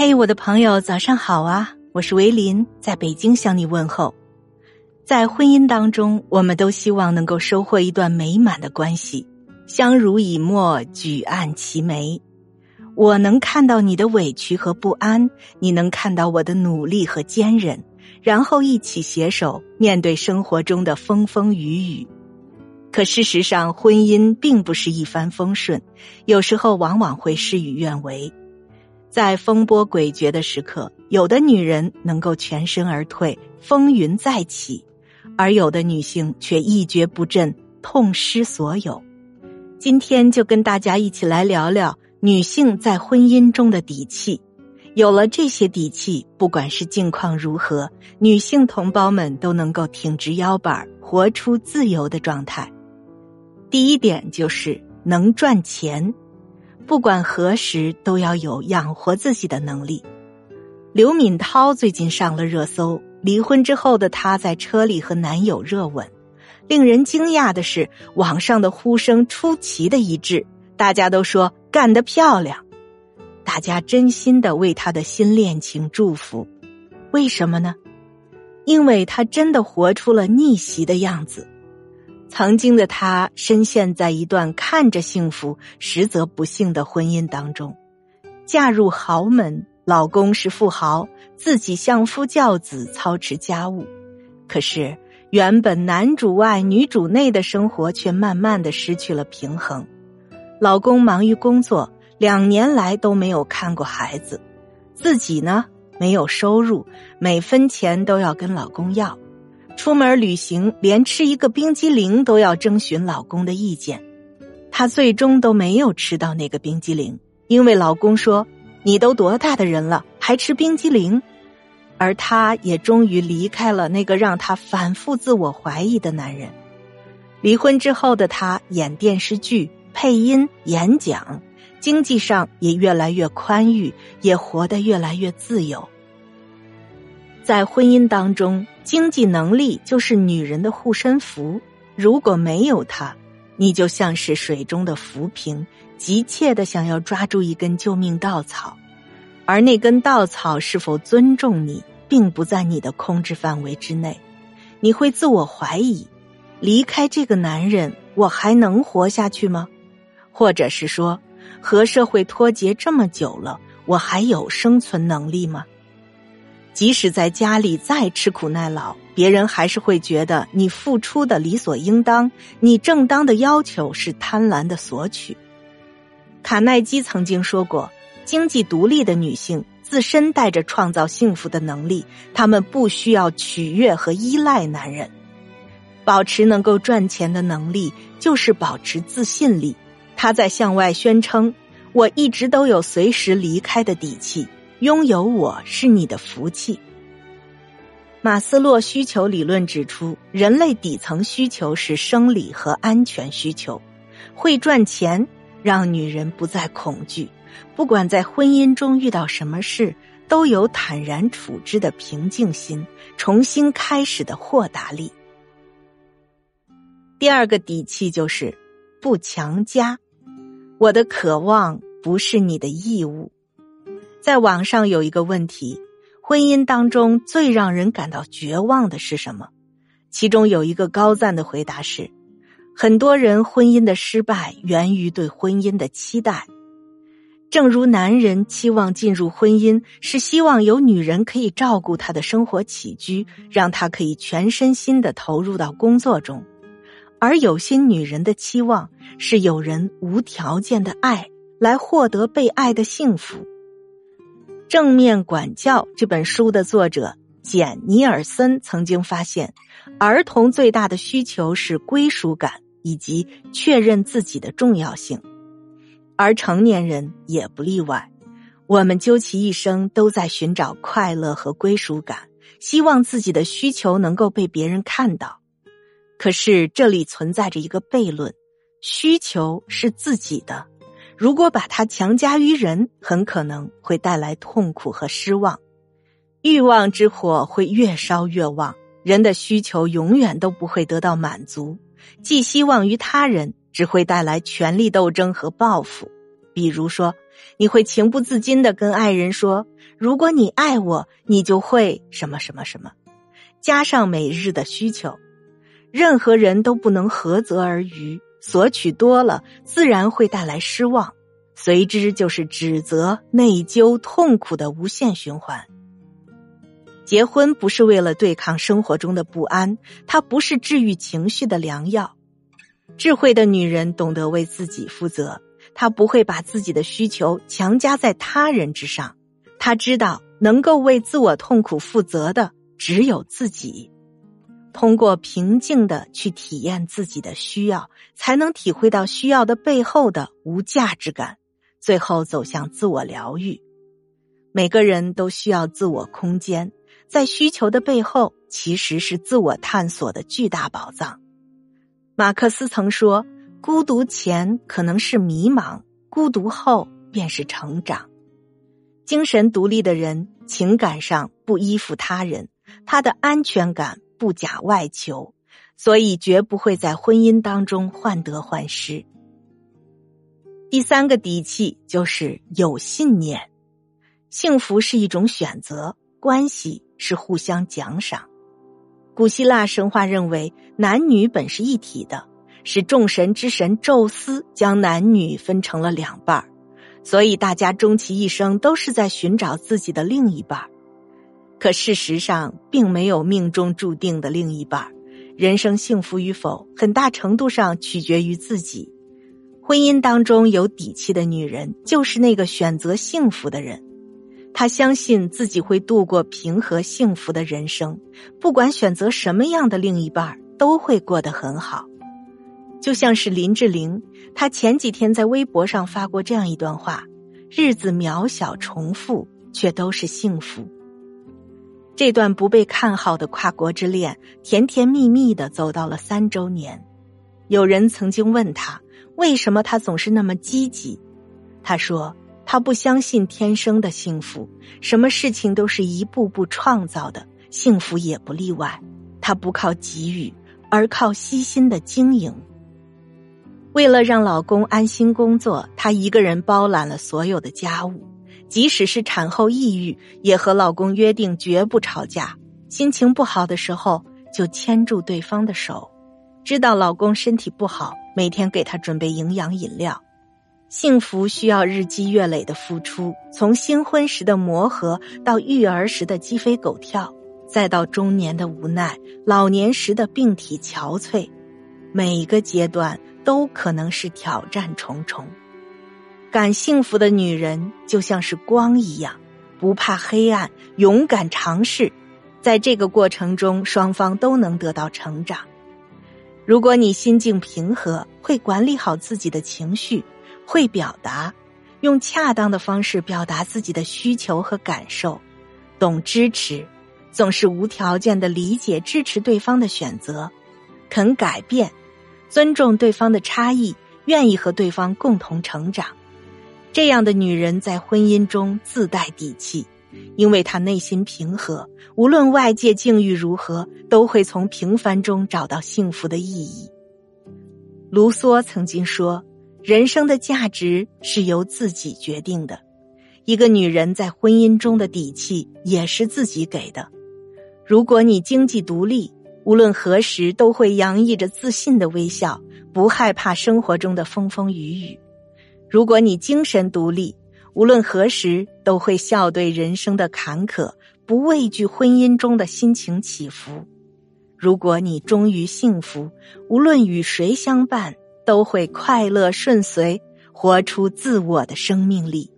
嘿，我的朋友，早上好啊！我是维林，在北京向你问候。在婚姻当中，我们都希望能够收获一段美满的关系，相濡以沫，举案齐眉。我能看到你的委屈和不安，你能看到我的努力和坚韧，然后一起携手面对生活中的风风雨雨。可事实上，婚姻并不是一帆风顺，有时候往往会事与愿违。在风波诡谲的时刻，有的女人能够全身而退，风云再起；而有的女性却一蹶不振，痛失所有。今天就跟大家一起来聊聊女性在婚姻中的底气。有了这些底气，不管是境况如何，女性同胞们都能够挺直腰板，活出自由的状态。第一点就是能赚钱。不管何时都要有养活自己的能力。刘敏涛最近上了热搜，离婚之后的她在车里和男友热吻。令人惊讶的是，网上的呼声出奇的一致，大家都说干得漂亮，大家真心的为她的新恋情祝福。为什么呢？因为她真的活出了逆袭的样子。曾经的她深陷在一段看着幸福实则不幸的婚姻当中，嫁入豪门，老公是富豪，自己相夫教子操持家务。可是原本男主外女主内的生活却慢慢的失去了平衡。老公忙于工作，两年来都没有看过孩子，自己呢没有收入，每分钱都要跟老公要。出门旅行，连吃一个冰激凌都要征询老公的意见，她最终都没有吃到那个冰激凌，因为老公说：“你都多大的人了，还吃冰激凌？”而她也终于离开了那个让她反复自我怀疑的男人。离婚之后的她演电视剧、配音、演讲，经济上也越来越宽裕，也活得越来越自由。在婚姻当中。经济能力就是女人的护身符，如果没有它，你就像是水中的浮萍，急切的想要抓住一根救命稻草，而那根稻草是否尊重你，并不在你的控制范围之内，你会自我怀疑：离开这个男人，我还能活下去吗？或者是说，和社会脱节这么久了，我还有生存能力吗？即使在家里再吃苦耐劳，别人还是会觉得你付出的理所应当，你正当的要求是贪婪的索取。卡耐基曾经说过：“经济独立的女性自身带着创造幸福的能力，她们不需要取悦和依赖男人。保持能够赚钱的能力，就是保持自信力。她在向外宣称：我一直都有随时离开的底气。”拥有我是你的福气。马斯洛需求理论指出，人类底层需求是生理和安全需求。会赚钱让女人不再恐惧，不管在婚姻中遇到什么事，都有坦然处之的平静心，重新开始的豁达力。第二个底气就是不强加，我的渴望不是你的义务。在网上有一个问题：婚姻当中最让人感到绝望的是什么？其中有一个高赞的回答是：很多人婚姻的失败源于对婚姻的期待。正如男人期望进入婚姻是希望有女人可以照顾他的生活起居，让他可以全身心的投入到工作中，而有些女人的期望是有人无条件的爱来获得被爱的幸福。正面管教这本书的作者简尼尔森曾经发现，儿童最大的需求是归属感以及确认自己的重要性，而成年人也不例外。我们究其一生都在寻找快乐和归属感，希望自己的需求能够被别人看到。可是这里存在着一个悖论：需求是自己的。如果把它强加于人，很可能会带来痛苦和失望。欲望之火会越烧越旺，人的需求永远都不会得到满足。寄希望于他人，只会带来权力斗争和报复。比如说，你会情不自禁的跟爱人说：“如果你爱我，你就会什么什么什么。”加上每日的需求，任何人都不能合则而渔，索取多了自然会带来失望，随之就是指责、内疚、痛苦的无限循环。结婚不是为了对抗生活中的不安，它不是治愈情绪的良药。智慧的女人懂得为自己负责，她不会把自己的需求强加在他人之上。她知道，能够为自我痛苦负责的只有自己。通过平静的去体验自己的需要，才能体会到需要的背后的无价值感，最后走向自我疗愈。每个人都需要自我空间。在需求的背后，其实是自我探索的巨大宝藏。马克思曾说：“孤独前可能是迷茫，孤独后便是成长。”精神独立的人，情感上不依附他人，他的安全感不假外求，所以绝不会在婚姻当中患得患失。第三个底气就是有信念，幸福是一种选择，关系。是互相奖赏。古希腊神话认为男女本是一体的，是众神之神宙斯将男女分成了两半所以大家终其一生都是在寻找自己的另一半可事实上，并没有命中注定的另一半人生幸福与否，很大程度上取决于自己。婚姻当中有底气的女人，就是那个选择幸福的人。她相信自己会度过平和幸福的人生，不管选择什么样的另一半都会过得很好。就像是林志玲，她前几天在微博上发过这样一段话：“日子渺小重复，却都是幸福。”这段不被看好的跨国之恋，甜甜蜜蜜的走到了三周年。有人曾经问他，为什么他总是那么积极？他说。他不相信天生的幸福，什么事情都是一步步创造的，幸福也不例外。他不靠给予，而靠悉心的经营。为了让老公安心工作，她一个人包揽了所有的家务，即使是产后抑郁，也和老公约定绝不吵架。心情不好的时候，就牵住对方的手，知道老公身体不好，每天给他准备营养饮料。幸福需要日积月累的付出，从新婚时的磨合，到育儿时的鸡飞狗跳，再到中年的无奈，老年时的病体憔悴，每一个阶段都可能是挑战重重。感幸福的女人就像是光一样，不怕黑暗，勇敢尝试，在这个过程中，双方都能得到成长。如果你心境平和，会管理好自己的情绪。会表达，用恰当的方式表达自己的需求和感受，懂支持，总是无条件的理解支持对方的选择，肯改变，尊重对方的差异，愿意和对方共同成长。这样的女人在婚姻中自带底气，因为她内心平和，无论外界境遇如何，都会从平凡中找到幸福的意义。卢梭曾经说。人生的价值是由自己决定的，一个女人在婚姻中的底气也是自己给的。如果你经济独立，无论何时都会洋溢着自信的微笑，不害怕生活中的风风雨雨；如果你精神独立，无论何时都会笑对人生的坎坷，不畏惧婚姻中的心情起伏；如果你忠于幸福，无论与谁相伴。都会快乐顺遂，活出自我的生命力。